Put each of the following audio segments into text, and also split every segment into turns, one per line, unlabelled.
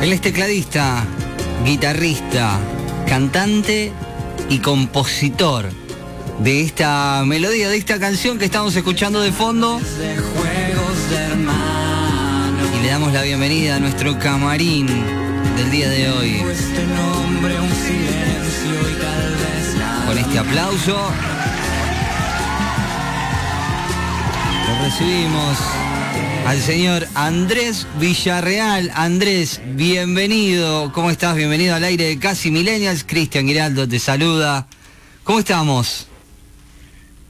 Él es tecladista, guitarrista, cantante y compositor de esta melodía, de esta canción que estamos escuchando de fondo. Y le damos la bienvenida a nuestro camarín del día de hoy. Con este aplauso lo recibimos al señor Andrés Villarreal. Andrés, bienvenido. ¿Cómo estás? Bienvenido al aire de Casi Millennials. Cristian Giraldo te saluda. ¿Cómo estamos?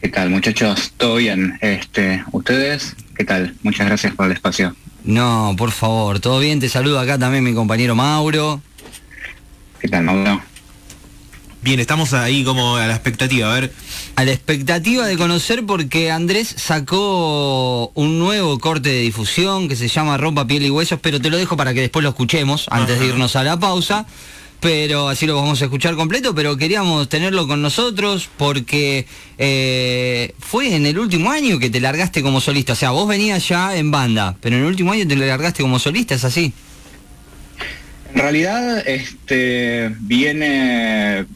¿Qué tal, muchachos? ¿Todo bien? Este, ¿Ustedes? ¿Qué tal? Muchas gracias por el espacio.
No, por favor, todo bien. Te saludo acá también mi compañero Mauro.
¿Qué tal, Mauro?
Bien, estamos ahí como a la expectativa, a ver.
A la expectativa de conocer porque Andrés sacó un nuevo corte de difusión que se llama Ropa, Piel y Huesos, pero te lo dejo para que después lo escuchemos antes de irnos a la pausa. Pero así lo vamos a escuchar completo, pero queríamos tenerlo con nosotros porque eh, fue en el último año que te largaste como solista. O sea, vos venías ya en banda, pero en el último año te largaste como solista, ¿es así?
En realidad, este viene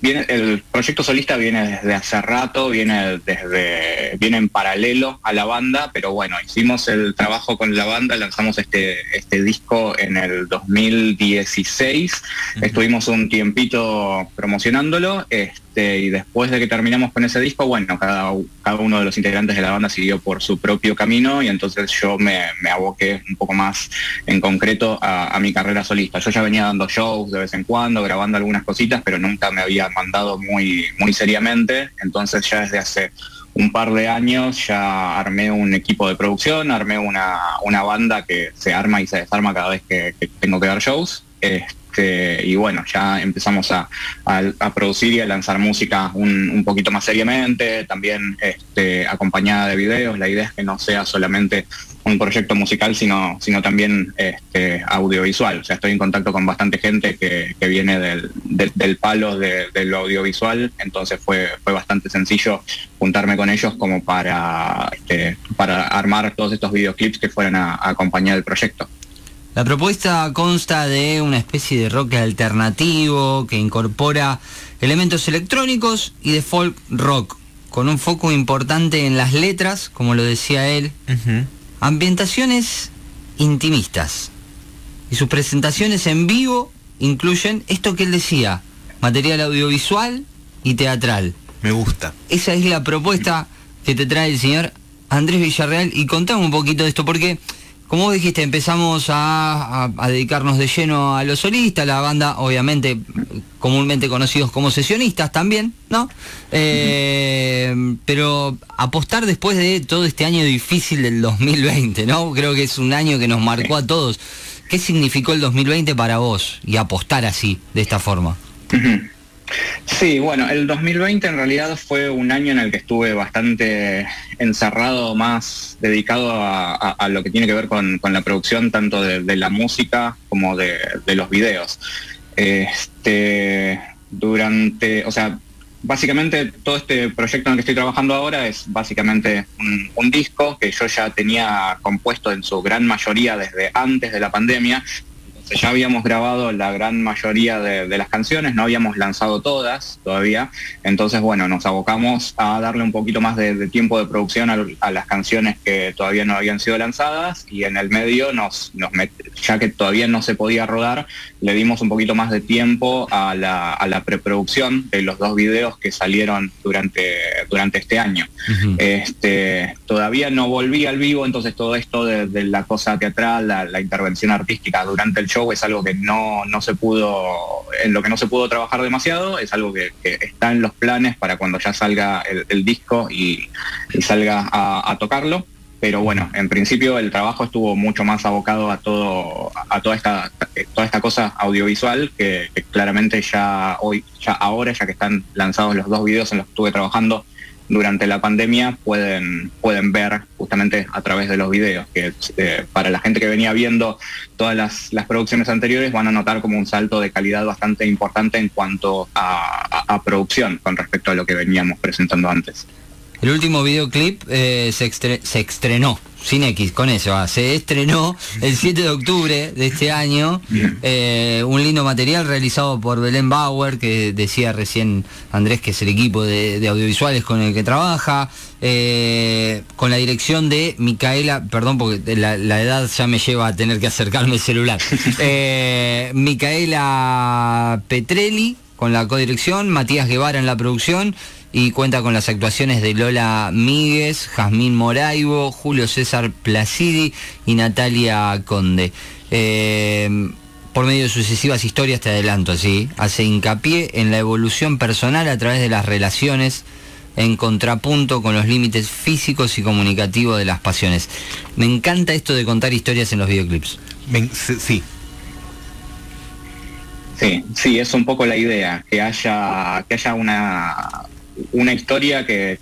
Viene, el proyecto solista viene desde hace rato, viene desde viene en paralelo a la banda, pero bueno, hicimos el trabajo con la banda, lanzamos este, este disco en el 2016, estuvimos un tiempito promocionándolo, este, y después de que terminamos con ese disco, bueno, cada, cada uno de los integrantes de la banda siguió por su propio camino y entonces yo me, aboqué un poco más en concreto a, a mi carrera solista. Yo ya venía dando shows de vez en cuando, grabando algunas cositas, pero nunca me había mandado muy, muy seriamente, entonces ya desde hace un par de años ya armé un equipo de producción, armé una, una banda que se arma y se desarma cada vez que, tengo que dar shows. Este, y bueno, ya empezamos a, producir y a lanzar música un, poquito más seriamente, también este, acompañada de videos. La idea es que no sea solamente un proyecto musical, sino, sino también este, audiovisual. O sea, estoy en contacto con bastante gente que, viene del, del, palo de, lo audiovisual, entonces fue, fue bastante sencillo juntarme con ellos como para, este, para armar todos estos videoclips que fueran a, acompañar el proyecto.
La propuesta consta de una especie de rock alternativo que incorpora elementos electrónicos y de folk rock, con un foco importante en las letras, como lo decía él, ambientaciones intimistas. Y sus presentaciones en vivo incluyen esto que él decía, material audiovisual y teatral.
Me gusta.
Esa es la propuesta que te trae el señor Andrés Villarreal y contame un poquito de esto, porque como dijiste, empezamos a, dedicarnos de lleno a los solistas, la banda, obviamente, comúnmente conocidos como sesionistas también, ¿no? Eh, pero apostar después de todo este año difícil del 2020, ¿no? Creo que es un año que nos marcó a todos. ¿Qué significó el 2020 para vos y apostar así, de esta forma?
Sí, bueno, el 2020 en realidad fue un año en el que estuve bastante encerrado, más dedicado a, lo que tiene que ver con, la producción tanto de, la música como de, los videos. Este, durante, o sea, básicamente todo este proyecto en el que estoy trabajando ahora es básicamente un, disco que yo ya tenía compuesto en su gran mayoría desde antes de la pandemia ya habíamos grabado la gran mayoría de, las canciones, no habíamos lanzado todas todavía, entonces bueno, nos abocamos a darle un poquito más de, tiempo de producción a, las canciones que todavía no habían sido lanzadas y en el medio nos, ya que todavía no se podía rodar, le dimos un poquito más de tiempo a la, preproducción de los dos videos que salieron durante, durante este año. este, todavía no volví al vivo, entonces todo esto de, la cosa teatral, la intervención artística durante el show, es algo que no, se pudo, en lo que no se pudo trabajar demasiado, es algo que, está en los planes para cuando ya salga el, disco y, salga a, tocarlo. Pero bueno, en principio el trabajo estuvo mucho más abocado a todo, a toda esta, toda esta cosa audiovisual que, que claramente ya hoy, ya ahora, ya que están lanzados los dos videos en los que estuve trabajando, durante la pandemia pueden, pueden ver justamente a través de los videos, que eh, para la gente que venía viendo todas las, producciones anteriores van a notar como un salto de calidad bastante importante en cuanto a, producción con respecto a lo que veníamos presentando antes.
El último videoclip eh, se, se, estrenó sin X, con eso, ah, se estrenó el 7 de octubre de este año eh, un lindo material realizado por Belén Bauer, que decía recién Andrés que es el equipo de, audiovisuales con el que trabaja, eh, con la dirección de Micaela, perdón porque la, edad ya me lleva a tener que acercarme el celular, eh, Micaela Petrelli con la codirección, Matías Guevara en la producción y cuenta con las actuaciones de Lola Míguez, Jazmín Moraibo, Julio César Placidi y Natalia Conde. Eh, por medio de sucesivas historias, te adelanto así, hace hincapié en la evolución personal a través de las relaciones en contrapunto con los límites físicos y comunicativos de las pasiones. Me encanta esto de contar historias en los videoclips.
sí. Sí, sí, es un poco la idea, que haya, que haya una, una historia que,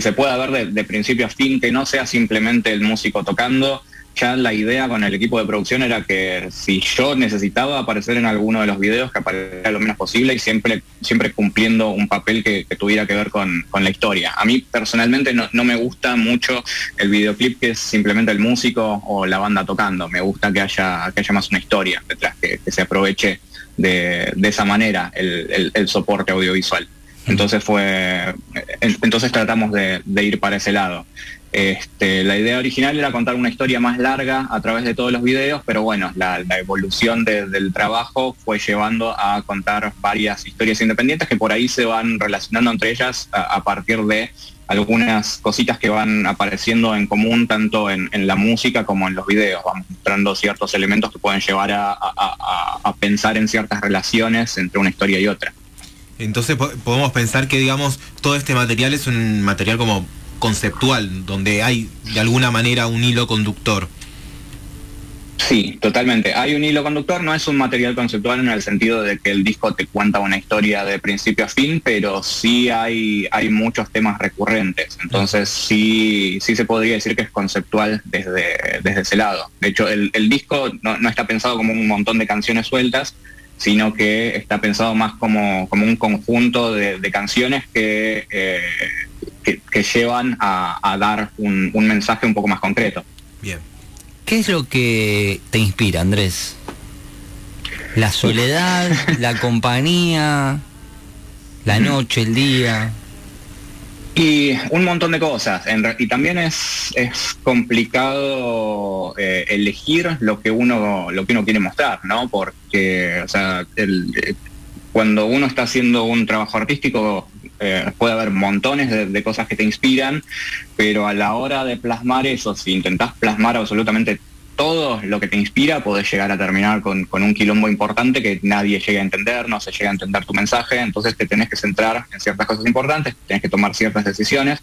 se pueda ver de, principio a fin, que no sea simplemente el músico tocando. Ya la idea con el equipo de producción era que si yo necesitaba aparecer en alguno de los videos, que apareciera lo menos posible y siempre, siempre cumpliendo un papel que, tuviera que ver con, la historia. A mí personalmente no, me gusta mucho el videoclip que es simplemente el músico o la banda tocando. Me gusta que haya, que haya más una historia detrás, que, se aproveche de, esa manera el soporte audiovisual. Entonces fue, entonces tratamos de, ir para ese lado. Este, la idea original era contar una historia más larga a través de todos los videos, pero bueno, la, evolución del trabajo fue llevando a contar varias historias independientes que por ahí se van relacionando entre ellas a, partir de algunas cositas que van apareciendo en común tanto en, la música como en los videos. Vamos mostrando ciertos elementos que pueden llevar a pensar en ciertas relaciones entre una historia y otra.
Entonces podemos pensar que, digamos, todo este material es un material como conceptual, donde hay de alguna manera un hilo conductor.
Sí, totalmente. Hay un hilo conductor, no es un material conceptual en el sentido de que el disco te cuenta una historia de principio a fin, pero sí hay, hay muchos temas recurrentes. Entonces sí, sí se podría decir que es conceptual desde, desde ese lado. De hecho, el, disco no, no, está pensado como un montón de canciones sueltas, sino que está pensado más como, un conjunto de, canciones que, eh, que, llevan a, dar un, mensaje un poco más concreto.
Bien. ¿Qué es lo que te inspira, Andrés? ¿La soledad, la compañía, la noche, el día?
Y un montón de cosas. y también es, es complicado eh, elegir lo que uno lo que uno quiere mostrar, ¿no? Porque, o sea, eh, cuando uno está haciendo un trabajo artístico eh, puede haber montones de, de, cosas que te inspiran, pero a la hora de plasmar eso, si intentás plasmar absolutamente todo lo que te inspira, podés llegar a terminar con, un quilombo importante que nadie llega a entender, no se llega a entender tu mensaje, entonces te tenés que centrar en ciertas cosas importantes, tenés que tomar ciertas decisiones.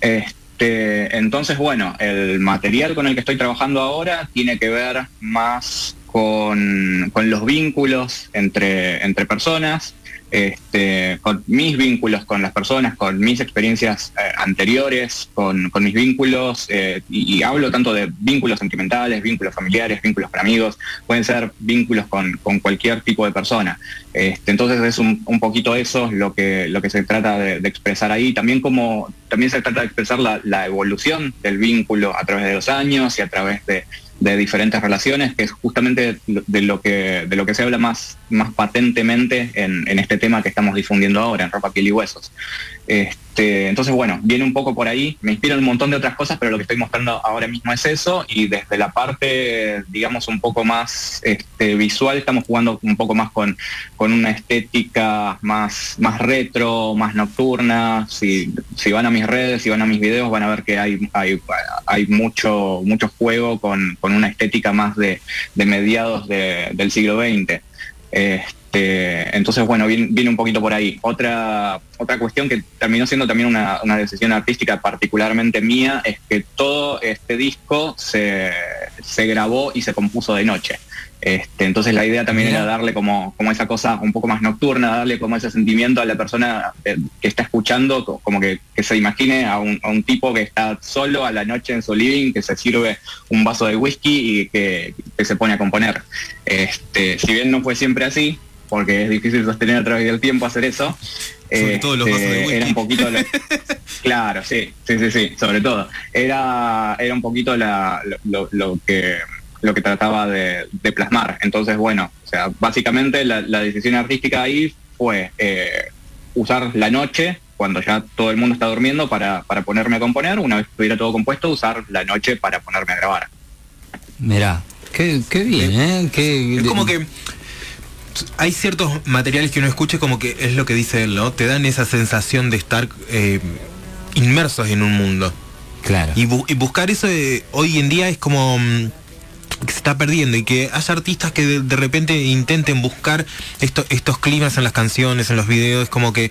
Este, entonces, bueno, el material con el que estoy trabajando ahora tiene que ver más con, con los vínculos entre personas, este, con mis vínculos con las personas, con mis experiencias eh, anteriores, con, mis vínculos, eh, y, hablo tanto de vínculos sentimentales, vínculos familiares, vínculos con amigos, pueden ser vínculos con, cualquier tipo de persona. Este, entonces es un, poquito eso lo que, lo que se trata de, expresar ahí, también como también se trata de expresar la evolución del vínculo a través de los años y a través de de diferentes relaciones, que es justamente de lo que, de lo que se habla más, más patentemente en, en este tema que estamos difundiendo ahora, en Ropa, Piel y Huesos. Este, entonces, bueno, viene un poco por ahí, me inspira un montón de otras cosas, pero lo que estoy mostrando ahora mismo es eso, y desde la parte, digamos, un poco más este, visual, estamos jugando un poco más con, con una estética más, más retro, más nocturna. Si, si van a mis redes, si van a mis videos, van a ver que hay, hay, hay mucho, mucho juego con, una estética más de, mediados del siglo XX. Este, entonces, bueno, viene, un poquito por ahí. Otra, otra cuestión que terminó siendo también una, decisión artística particularmente mía es que todo este disco se, se grabó y se compuso de noche. Este, entonces la idea también era darle como, como esa cosa un poco más nocturna, darle como ese sentimiento a la persona que está escuchando, como que, se imagine a un, tipo que está solo a la noche en su living, que se sirve un vaso de whisky y que, se pone a componer. Este, si bien no fue siempre así, porque es difícil sostener a través del tiempo hacer eso,
Sobre todo los vasos de
Este,
whisky.
Era un poquito la- Claro, sí, sí, sí, sí, sobre todo. Era, era un poquito la, lo, lo que lo que trataba de, de plasmar. Entonces, bueno, o sea, básicamente la, la decisión artística ahí fue eh, usar la noche, cuando ya todo el mundo está durmiendo, para, para ponerme a componer. Una vez que estuviera todo compuesto, usar la noche para ponerme a grabar.
Mirá, qué, qué bien, ¿eh? Qué-
Es como que hay ciertos materiales que uno escucha como que es lo que dice él, ¿no? Te dan esa sensación de estar eh, inmersos en un mundo.
Claro.
Y, bu- y buscar eso de- hoy en día es como mm, que se está perdiendo y que haya artistas que de, de repente intenten buscar esto- estos climas en las canciones, en los videos, como que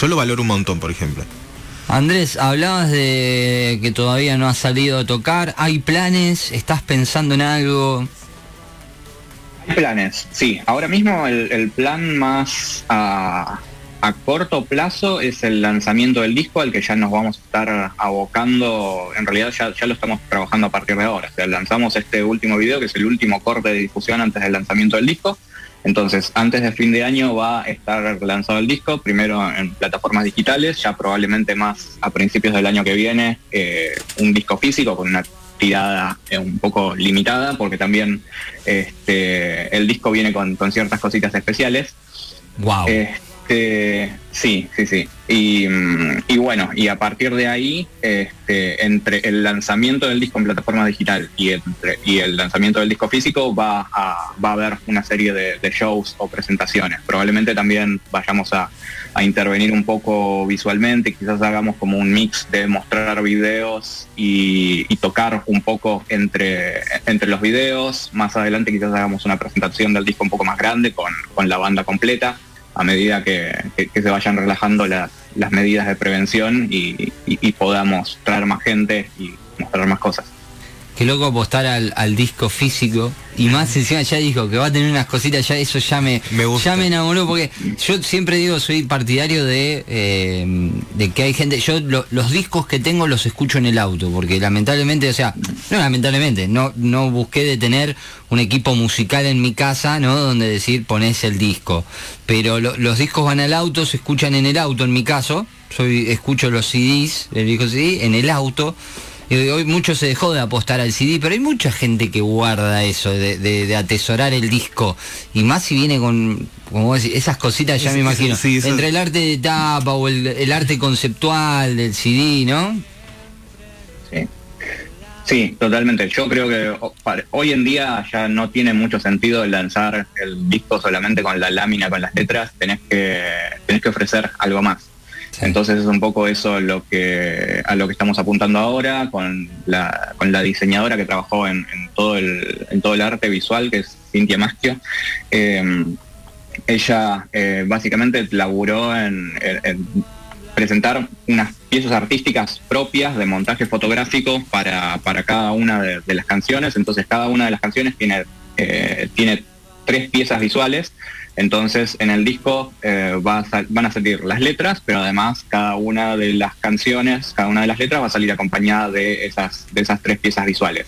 yo lo valoro un montón, por ejemplo.
Andrés, hablabas de que todavía no has salido a tocar. ¿Hay planes? ¿Estás pensando en algo?
Planes, sí. Ahora mismo el, plan más a, a corto plazo es el lanzamiento del disco al que ya nos vamos a estar abocando. En realidad ya, ya lo estamos trabajando a partir de ahora. O sea, lanzamos este último video que es el último corte de difusión antes del lanzamiento del disco. Entonces, antes de fin de año va a estar lanzado el disco, primero en plataformas digitales, ya probablemente más a principios del año que viene, eh, un disco físico con una tirada eh, un poco limitada, porque también este, el disco viene con, con ciertas cositas especiales.
Wow.
Este, sí, sí, sí. Y, mm, y bueno, y a partir de ahí, este, entre el lanzamiento del disco en plataforma digital y, el lanzamiento del disco físico va a, haber una serie de, shows o presentaciones. Probablemente también vayamos a, intervenir un poco visualmente, quizás hagamos como un mix de mostrar videos y, tocar un poco entre, los videos. Más adelante quizás hagamos una presentación del disco un poco más grande con la banda completa a medida que, se vayan relajando las, las medidas de prevención y podamos traer más gente y mostrar más cosas.
Qué loco apostar al, al disco físico. Y más encima ya dijo que va a tener unas cositas, ya eso ya me,
Me gusta.
ya me enamoró, porque yo siempre digo, soy partidario de, eh, de que hay gente, yo lo- los discos que tengo los escucho en el auto, porque lamentablemente, o sea, no lamentablemente, no, no busqué de tener un equipo musical en mi casa, ¿no? Donde decir ponés el disco. Pero lo- los discos van al auto, se escuchan en el auto en mi caso, soy, escucho los CDs, el disco CD, en el auto. Y hoy mucho se dejó de apostar al CD, pero hay mucha gente que guarda eso, de, de- de atesorar el disco. Y más si viene con, como vos decís, esas cositas ya
Sí,
me
sí,
imagino.
sí, eso-
Entre el arte de tapa o el, el arte conceptual del CD, ¿no?
Sí. Sí, totalmente. Yo creo que hoy en día ya no tiene mucho sentido lanzar el disco solamente con la lámina, con las letras. Tenés que, tenés que ofrecer algo más. Entonces es un poco eso lo que a lo que estamos apuntando ahora con la, con la diseñadora que trabajó en, todo el en todo el arte visual que es Cintia Maschio. Eh, ella eh, básicamente laburó en, en- en presentar unas piezas artísticas propias de montaje fotográfico para, para cada una de, de las canciones. Entonces cada una de las canciones tiene, eh, tiene tres piezas visuales. Entonces en el disco eh, van a salir las letras, pero además cada una de las canciones, cada una de las letras va a salir acompañada de esas, de esas tres piezas visuales.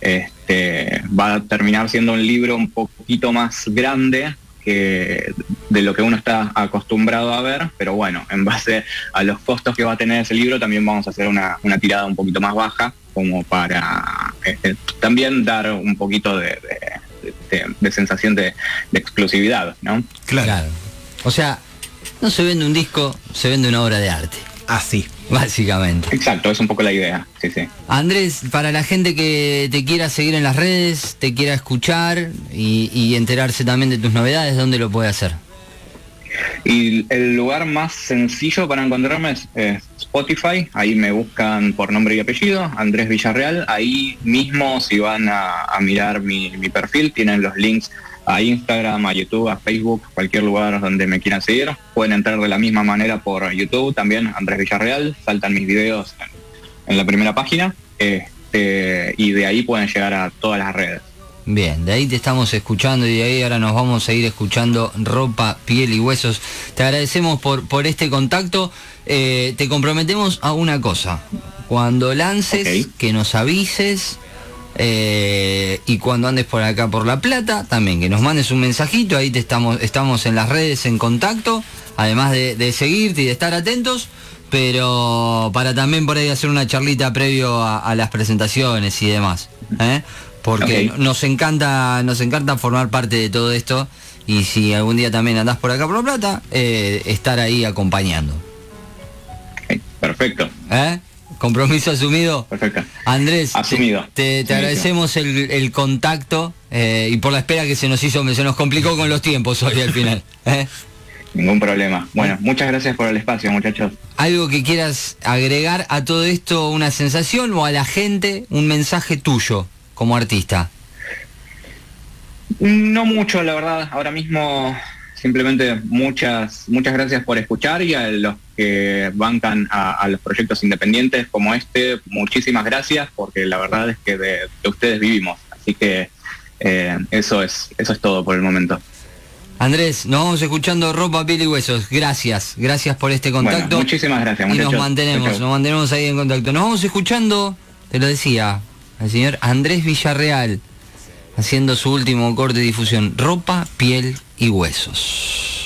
Este, va a terminar siendo un libro un poquito más grande que de lo que uno está acostumbrado a ver, pero bueno, en base a los costos que va a tener ese libro también vamos a hacer una, una tirada un poquito más baja, como para este, también dar un poquito de- de- de sensación de, de exclusividad, ¿no?
Claro.
O sea, no se vende un disco, se vende una obra de arte,
Así.
básicamente.
Exacto, es un poco la idea, sí, sí.
Andrés, para la gente que te quiera seguir en las redes, te quiera escuchar y, y enterarse también de tus novedades, ¿dónde lo puede hacer?
Y el lugar más sencillo para encontrarme es, es Spotify, ahí me buscan por nombre y apellido, Andrés Villarreal, ahí mismo si van a, mirar mi, perfil, tienen los links a Instagram, a YouTube, a Facebook, cualquier lugar donde me quieran seguir, pueden entrar de la misma manera por YouTube también, Andrés Villarreal, saltan mis videos en, en la primera página, este, y de ahí pueden llegar a todas las redes.
Bien, de ahí te estamos escuchando y de ahí ahora nos vamos a ir escuchando ropa, piel y huesos. Te agradecemos por, por este contacto. Eh, te comprometemos a una cosa. Cuando lances, que nos avises Eh, y cuando andes por acá por La Plata, también que nos mandes un mensajito, ahí te estamos, estamos en las redes en contacto, además de, seguirte y de estar atentos, pero para también por ahí hacer una charlita previo a, las presentaciones y demás. ¿eh? Porque nos encanta, nos encanta formar parte de todo esto y si algún día también andás por acá por La Plata, eh, estar ahí acompañando.
Perfecto.
¿Eh? Compromiso asumido.
Perfecto.
Andrés,
asumido.
Te, agradecemos el, contacto eh, y por la espera que se nos hizo, se nos complicó con los tiempos hoy al final. ¿eh?
Ningún problema. Bueno, muchas gracias por el espacio, muchachos.
¿Algo que quieras agregar a todo esto, una sensación o a la gente, un mensaje tuyo como artista?
No mucho, la verdad. Ahora mismo simplemente muchas, muchas gracias por escuchar y a los que bancan a, los proyectos independientes como este, muchísimas gracias porque la verdad es que de, ustedes vivimos. Así que eh, eso es, eso es todo por el momento.
Andrés, nos vamos escuchando ropa, piel y huesos. Gracias, gracias por este contacto.
muchísimas gracias.
Y nos mantenemos, nos mantenemos ahí en contacto. Nos vamos escuchando, te lo decía, el señor Andrés Villarreal haciendo su último corte de difusión, ropa, piel y huesos.